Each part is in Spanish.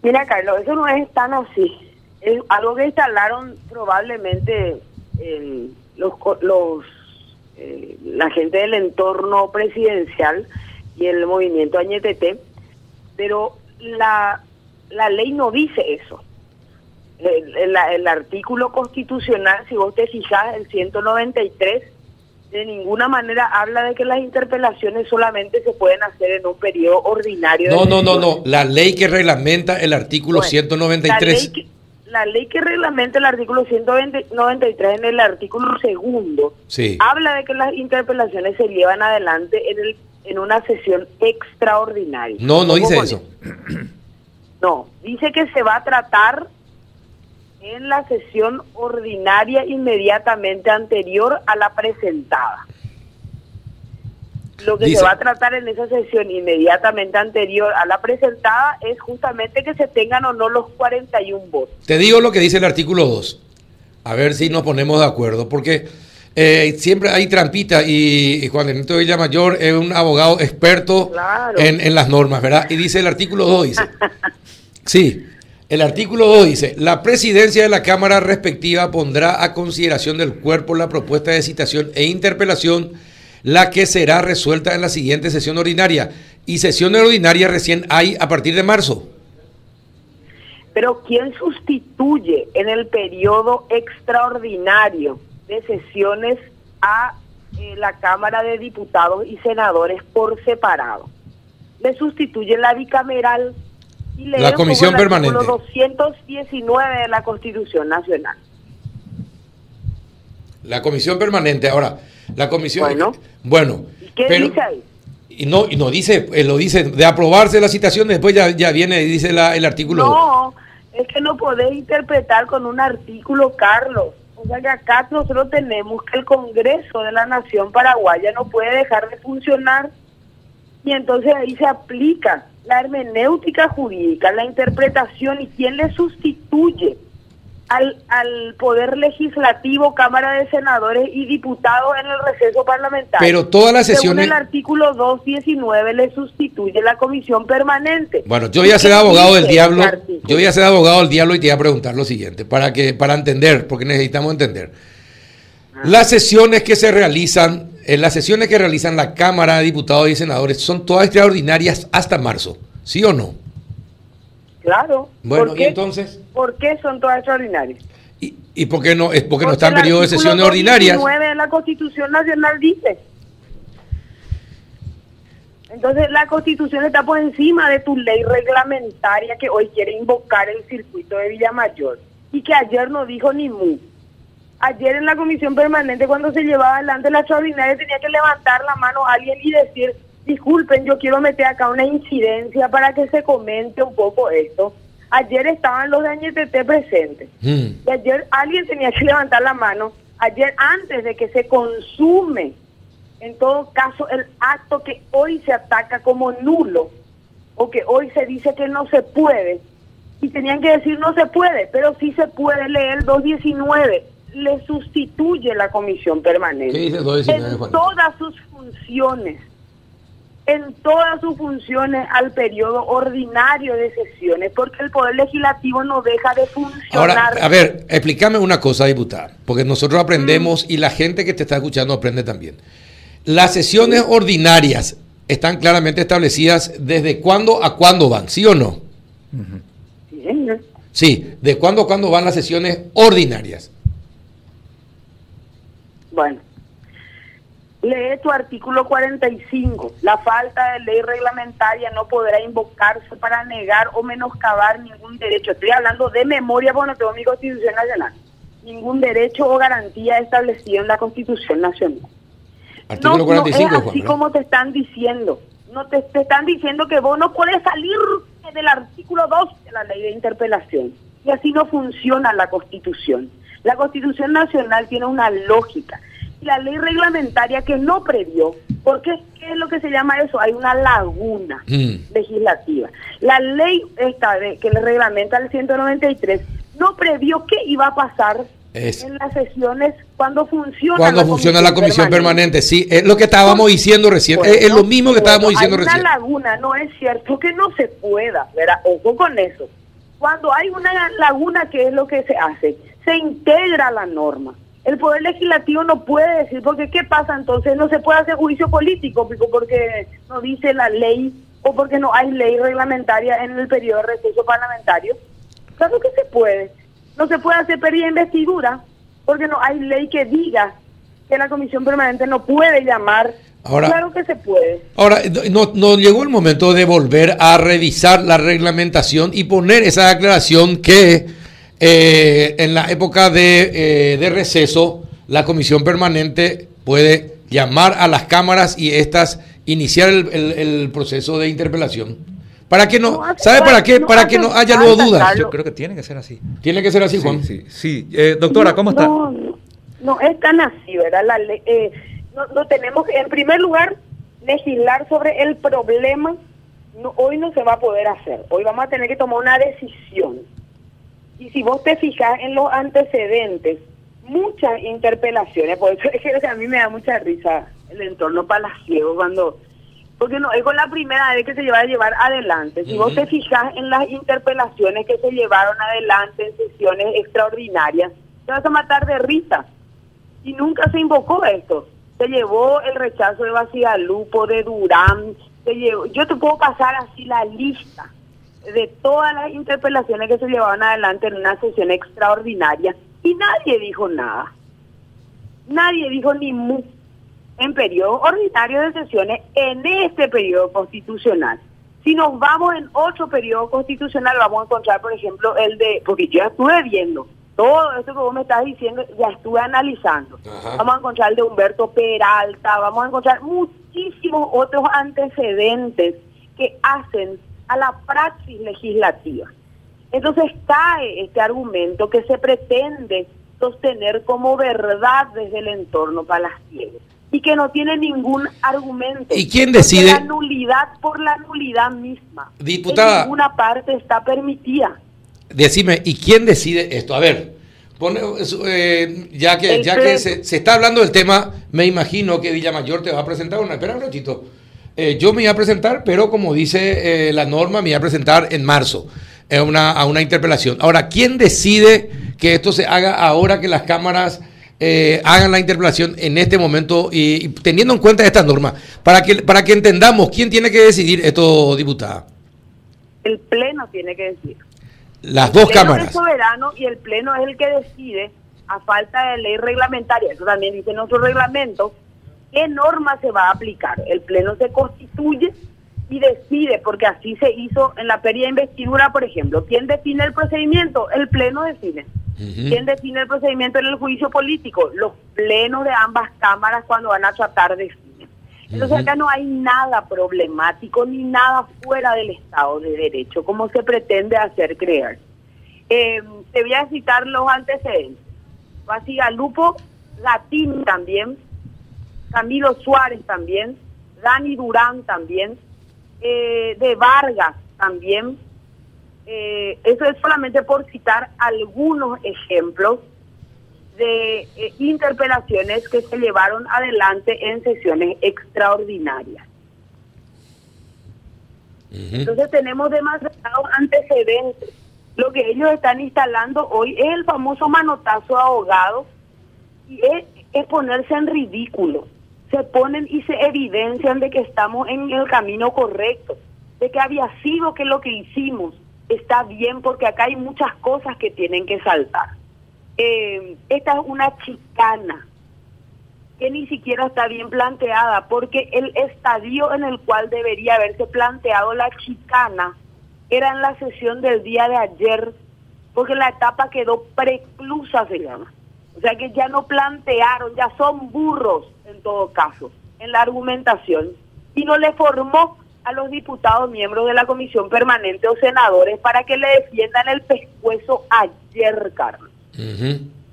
Mira, Carlos, eso no es tan así. Es algo que instalaron probablemente eh, los, los eh, la gente del entorno presidencial y el movimiento Añetete, pero la, la ley no dice eso. El, el, el artículo constitucional, si vos te fijas, el 193 de ninguna manera habla de que las interpelaciones solamente se pueden hacer en un periodo ordinario. No, no, no, no. La ley que reglamenta el artículo 193. La ley, que, la ley que reglamenta el artículo 193 en el artículo segundo sí. habla de que las interpelaciones se llevan adelante en, el, en una sesión extraordinaria. No, no dice eso. No, dice que se va a tratar en la sesión ordinaria inmediatamente anterior a la presentada. Lo que Dice- se va a tratar en esa sesión inmediatamente anterior a la presentada es justamente que se tengan o no los 41 votos. Te digo lo que dice el artículo 2. A ver si nos ponemos de acuerdo. Porque eh, siempre hay trampita y, y Juan Ernesto Villamayor es un abogado experto Claro. en, en las normas, ¿verdad? Y dice el artículo 2, dice. Sí, el artículo 2 dice, la presidencia de la Cámara respectiva pondrá a consideración del cuerpo la propuesta de citación e interpelación, la que será resuelta en la siguiente sesión ordinaria. Y sesión ordinaria recién hay a partir de marzo. Pero ¿quién sustituye en el periodo extraordinario de sesiones a eh, la Cámara de Diputados y Senadores por separado? Le sustituye la bicameral y La Comisión Permanente. 219 de la Constitución Nacional. La comisión permanente, ahora, la comisión... Bueno. Bueno, ¿Y qué pero- dice ahí? Y no, y no dice, eh, lo dice, de aprobarse la citación, después ya, ya viene y dice la- el artículo. No, es que no podés interpretar con un artículo, Carlos. O sea que acá nosotros tenemos que el Congreso de la Nación Paraguaya no puede dejar de funcionar y entonces ahí se aplica la hermenéutica jurídica, la interpretación y quién le sustituye al, al Poder Legislativo, Cámara de Senadores y Diputados en el receso parlamentario. Pero todas las Según sesiones... el artículo 219 le sustituye la comisión permanente. Bueno, yo voy a ser abogado del diablo. Yo voy a ser abogado del diablo y te voy a preguntar lo siguiente, para que para entender, porque necesitamos entender. Ah. Las sesiones que se realizan, en las sesiones que realizan la Cámara de Diputados y Senadores son todas extraordinarias hasta marzo, ¿sí o no? Claro. Bueno, ¿Por y qué? entonces, ¿Por qué son todas extraordinarias? ¿y, y por qué no? Es porque no están en el periodo de sesiones ordinarias. 219 de la Constitución Nacional dice. Entonces la Constitución está por encima de tu ley reglamentaria que hoy quiere invocar el circuito de Villamayor y que ayer no dijo ni mu. Ayer en la comisión permanente cuando se llevaba adelante la extraordinaria tenía que levantar la mano a alguien y decir, disculpen, yo quiero meter acá una incidencia para que se comente un poco esto. Ayer estaban los de Añetete presentes. Mm. Y ayer alguien tenía que levantar la mano, ayer antes de que se consume, en todo caso, el acto que hoy se ataca como nulo, o que hoy se dice que no se puede, y tenían que decir no se puede, pero sí se puede leer el 219, le sustituye la comisión permanente. ¿Qué dice el 219, En todas sus funciones, en todas sus funciones al periodo ordinario de sesiones, porque el Poder Legislativo no deja de funcionar. Ahora, a ver, explícame una cosa, diputada, porque nosotros aprendemos Mm. y la gente que te está escuchando aprende también. Las sesiones ordinarias están claramente establecidas desde cuándo a cuándo van, ¿sí o no? Sí, señor. Sí, de cuándo a cuándo van las sesiones ordinarias. Bueno, lee tu artículo 45. La falta de ley reglamentaria no podrá invocarse para negar o menoscabar ningún derecho. Estoy hablando de memoria porque no tengo mi Constitución Nacional. Ningún derecho o garantía establecido en la Constitución Nacional. Artículo no, 45, no es así como te están diciendo. No te, te están diciendo que vos no puedes salir del artículo 2 de la ley de interpelación. Y así no funciona la Constitución. La Constitución Nacional tiene una lógica. La ley reglamentaria que no previó, porque ¿qué es lo que se llama eso? Hay una laguna Mm. legislativa. La ley esta de, que le reglamenta el 193 no previó qué iba a pasar Es- en las sesiones cuando funciona Cuando funciona la comisión permanente, sí, es lo que estábamos diciendo recién, es, es lo mismo que estábamos diciendo hay recién. una laguna, no es cierto que no se pueda, ¿verdad? Ojo con eso. Cuando hay una laguna, ¿qué es lo que se hace? Se integra la norma. El Poder Legislativo no puede decir, porque ¿qué pasa entonces? No se puede hacer juicio político, porque no dice la ley o porque no hay ley reglamentaria en el periodo de receso parlamentario. Claro que se puede. No se puede hacer pérdida investidura porque no hay ley que diga que la comisión permanente no puede llamar. Ahora, claro que se puede. Ahora, no, no llegó el momento de volver a revisar la reglamentación y poner esa aclaración que eh, en la época de, eh, de receso la comisión permanente puede llamar a las cámaras y estas iniciar el, proceso de interpelación. Para que no, ¿sabe para qué? para que no haya luego dudas. Yo creo que tiene que ser así. Tiene que ser así, Juan. Sí, sí. Eh, doctora, ¿cómo está? No, no, es tan así, ¿verdad? La, eh, no, tenemos que, en primer lugar, legislar sobre el problema. No, hoy no se va a poder hacer. Hoy vamos a tener que tomar una decisión. Y si vos te fijas en los antecedentes, muchas interpelaciones, por eso es que a mí me da mucha risa el entorno palaciego cuando porque no es con la primera vez que se lleva a llevar adelante. Si vos te fijas en las interpelaciones que se llevaron adelante en sesiones extraordinarias, te vas a matar de risa. Y nunca se invocó esto. Se llevó el rechazo de Lupo, de Durán, se llevó, yo te puedo pasar así la lista de todas las interpelaciones que se llevaban adelante en una sesión extraordinaria y nadie dijo nada. Nadie dijo ni mu en periodo ordinario de sesiones en este periodo constitucional. Si nos vamos en otro periodo constitucional, vamos a encontrar, por ejemplo, el de, porque yo ya estuve viendo, todo esto que vos me estás diciendo, ya estuve analizando. Vamos a encontrar el de Humberto Peralta, vamos a encontrar muchísimos otros antecedentes que hacen a la praxis legislativa. Entonces cae este argumento que se pretende sostener como verdad desde el entorno palaciego y que no tiene ningún argumento. ¿Y quién decide? La nulidad por la nulidad misma. Diputada. En ninguna parte está permitida. Decime, ¿y quién decide esto? A ver, eh, ya que, ya que se, está hablando del tema, me imagino que Villamayor te va a presentar una. Espera un ratito. Eh, yo me iba a presentar, pero como dice eh, la norma, me iba a presentar en marzo una, a una interpelación. Ahora, ¿quién decide que esto se haga ahora que las cámaras eh, hagan la interpelación en este momento y, teniendo en cuenta esta norma, para que, para que entendamos quién tiene que decidir esto, diputada. El Pleno tiene que decir. Las dos cámaras. Es soberano y el Pleno es el que decide, a falta de ley reglamentaria, eso también dice nuestro reglamento, qué norma se va a aplicar. El Pleno se constituye y decide, porque así se hizo en la feria de investidura, por ejemplo. ¿Quién define el procedimiento? El Pleno decide. ¿Quién define el procedimiento en el juicio político? Los plenos de ambas cámaras cuando van a tratar de definir. Entonces acá no hay nada problemático ni nada fuera del Estado de Derecho, como se pretende hacer creer. Eh, te voy a citar los antecedentes. Lupo, Gatín también, Camilo Suárez también, Dani Durán también, eh, de Vargas también, eh, eso es solamente por citar algunos ejemplos de eh, interpelaciones que se llevaron adelante en sesiones extraordinarias. Entonces tenemos demasiados antecedentes. Lo que ellos están instalando hoy es el famoso manotazo de abogado y es, es ponerse en ridículo. Se ponen y se evidencian de que estamos en el camino correcto, de que había sido que lo que hicimos está bien porque acá hay muchas cosas que tienen que saltar. Eh, esta es una chicana que ni siquiera está bien planteada porque el estadio en el cual debería haberse planteado la chicana era en la sesión del día de ayer porque la etapa quedó preclusa, se llama. O sea que ya no plantearon, ya son burros en todo caso en la argumentación y no le formó a los diputados miembros de la comisión permanente o senadores para que le defiendan el pescuezo ayer, Carlos.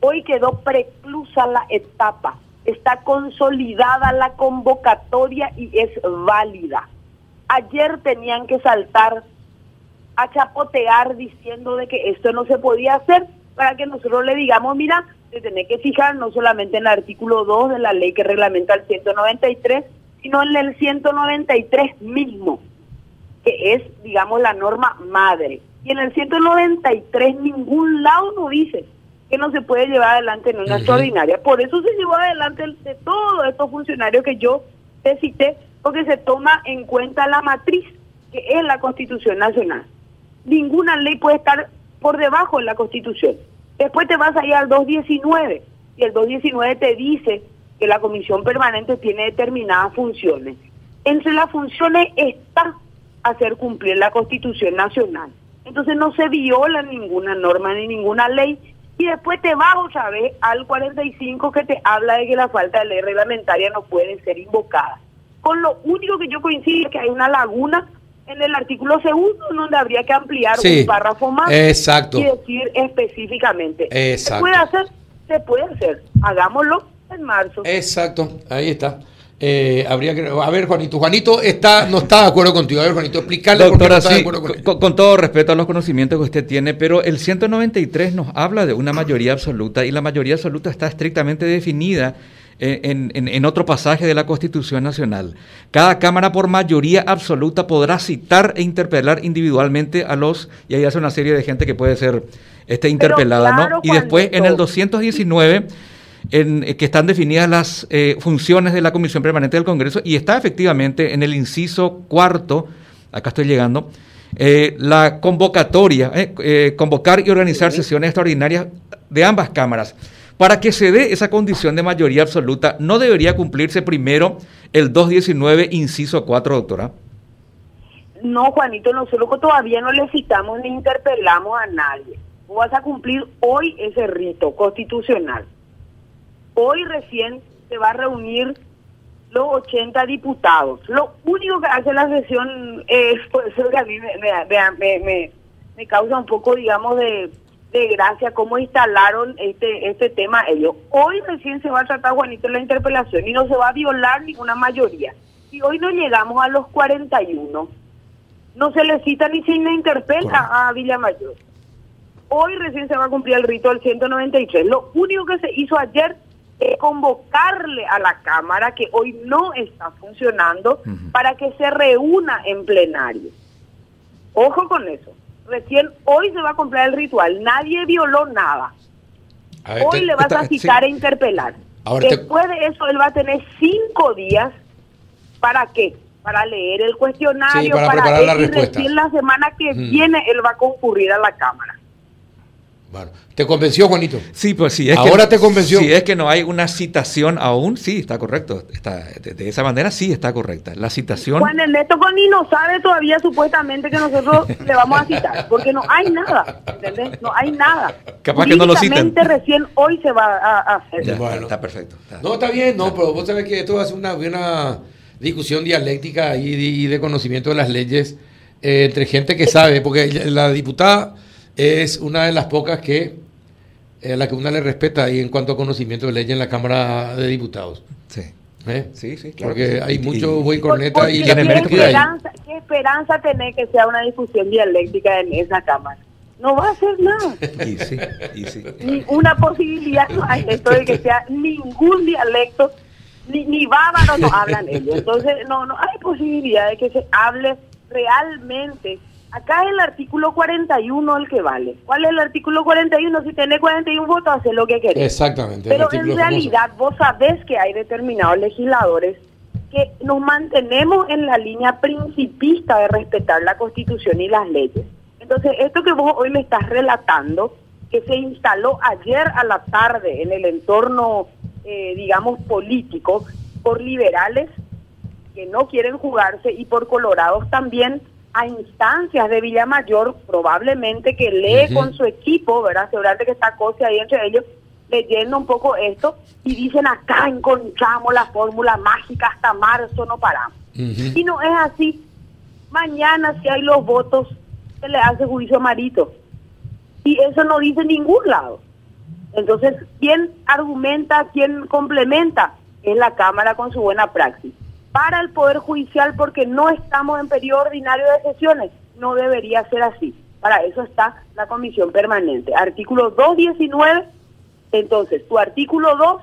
Hoy quedó preclusa la etapa, está consolidada la convocatoria y es válida. Ayer tenían que saltar a chapotear diciendo de que esto no se podía hacer para que nosotros le digamos, mira, se tiene que fijar no solamente en el artículo 2 de la ley que reglamenta el 193, sino en el 193 mismo, que es, digamos, la norma madre. Y en el 193 ningún lado no dice que no se puede llevar adelante en una extraordinaria. Por eso se llevó adelante de todos estos funcionarios que yo te cité, porque se toma en cuenta la matriz, que es la Constitución Nacional. Ninguna ley puede estar por debajo de la Constitución. Después te vas a ir al 219 y el 219 te dice que la Comisión Permanente tiene determinadas funciones. Entre las funciones está hacer cumplir la Constitución Nacional. Entonces no se viola ninguna norma ni ninguna ley y después te vas otra vez al 45 que te habla de que la falta de ley reglamentaria no puede ser invocada. Con lo único que yo coincido es que hay una laguna en el artículo segundo donde habría que ampliar un párrafo más exacto. y decir específicamente. Exacto. ¿Se puede hacer? Se puede hacer. Hagámoslo en marzo. Exacto, ahí está. Eh, habría que a ver Juanito Juanito está no está de acuerdo contigo a ver Juanito explicarle por qué no está de acuerdo con, con, todo respeto a los conocimientos que usted tiene pero el 193 nos habla de una mayoría absoluta y la mayoría absoluta está estrictamente definida en, en, en, otro pasaje de la Constitución Nacional. Cada Cámara por mayoría absoluta podrá citar e interpelar individualmente a los, y ahí hace una serie de gente que puede ser este, interpelada, ¿no? Y después en el 219 en eh, que están definidas las eh, funciones de la Comisión Permanente del Congreso y está efectivamente en el inciso cuarto, acá estoy llegando, eh, la convocatoria, convocar y organizar sesiones extraordinarias de ambas cámaras. Para que se dé esa condición de mayoría absoluta, ¿no debería cumplirse primero el 219, inciso 4, doctora? No, Juanito, nosotros todavía no le citamos ni interpelamos a nadie. vas a cumplir hoy ese rito constitucional. Hoy recién se va a reunir los 80 diputados. Lo único que hace la sesión es, por eso que a mí me, causa un poco, digamos, de, gracia cómo instalaron este este tema ellos. Hoy recién se va a tratar, Juanito, la interpelación y no se va a violar ninguna mayoría. Si hoy no llegamos a los 41, no se le cita ni se le interpela a Villamayor. Hoy recién se va a cumplir el rito del 193. Lo único que se hizo ayer convocarle a la Cámara que hoy no está funcionando para que se reúna en plenario. Ojo con eso. Recién hoy se va a comprar el ritual. Nadie violó nada. hoy le vas a citar e interpelar. Después de eso, él va a tener cinco días. ¿Para qué? Para leer el cuestionario, para, para la respuesta. la semana que viene él va a concurrir a la Cámara. Bueno, ¿te convenció, Juanito? Sí, pues sí. Es Ahora te convenció. Si es que no hay una citación aún, sí, está correcto. Está, de, esa manera sí está correcta. La citación... Juan Ernesto Coni no sabe todavía supuestamente que nosotros le vamos a citar, porque no hay nada, ¿entendés? No hay nada. Capaz que no lo citen. recién hoy se va a, hacer. bueno, está perfecto. No, está bien, no, pero vos sabés que esto va a ser una, una discusión dialéctica y, de conocimiento de las leyes eh, entre gente que sabe, porque la diputada es una de las pocas que a la que una le respeta ahí en cuanto a conocimiento de ley en la Cámara de Diputados. Sí. ¿Eh? Sí, sí, claro Porque hay mucho buen corneta y ¿qué, esperanza, ¿Qué esperanza tener que sea una discusión dialéctica en esa Cámara? No va a ser nada. y sí, y sí. Ni una posibilidad no hay esto de que sea ningún dialecto, ni, ni bávaro no hablan ellos. Entonces, no, no hay posibilidad de que se hable realmente Acá es el artículo 41 el que vale. ¿Cuál es el artículo 41? Si tenés 41 votos, hace lo que querés. Exactamente. Pero en realidad vos sabés que hay determinados legisladores que nos mantenemos en la línea principista de respetar la Constitución y las leyes. Entonces, esto que vos hoy me estás relatando, que se instaló ayer a la tarde en el entorno, eh, digamos, político, por liberales que no quieren jugarse y por colorados también, a instancias de Villamayor, probablemente que lee con su equipo, ¿verdad? Seguramente que está Cosa ahí entre ellos, leyendo un poco esto, y dicen acá encontramos la fórmula mágica, hasta marzo no paramos. Y no es así. Mañana si hay los votos, se le hace juicio a Marito. Y eso no dice ningún lado. Entonces, ¿quién argumenta, quién complementa? Es la Cámara con su buena praxis para el Poder Judicial porque no estamos en periodo ordinario de sesiones. No debería ser así. Para eso está la comisión permanente. Artículo 219, entonces, tu artículo 2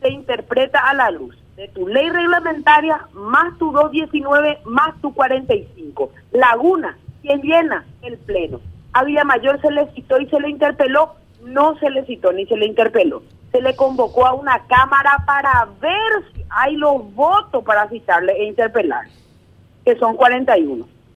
se interpreta a la luz de tu ley reglamentaria más tu 219 más tu 45. Laguna, quien llena el Pleno. A Villamayor se le citó y se le interpeló, no se le citó ni se le interpeló. Se le convocó a una cámara para ver si hay los votos para citarle e interpelar, que son 41.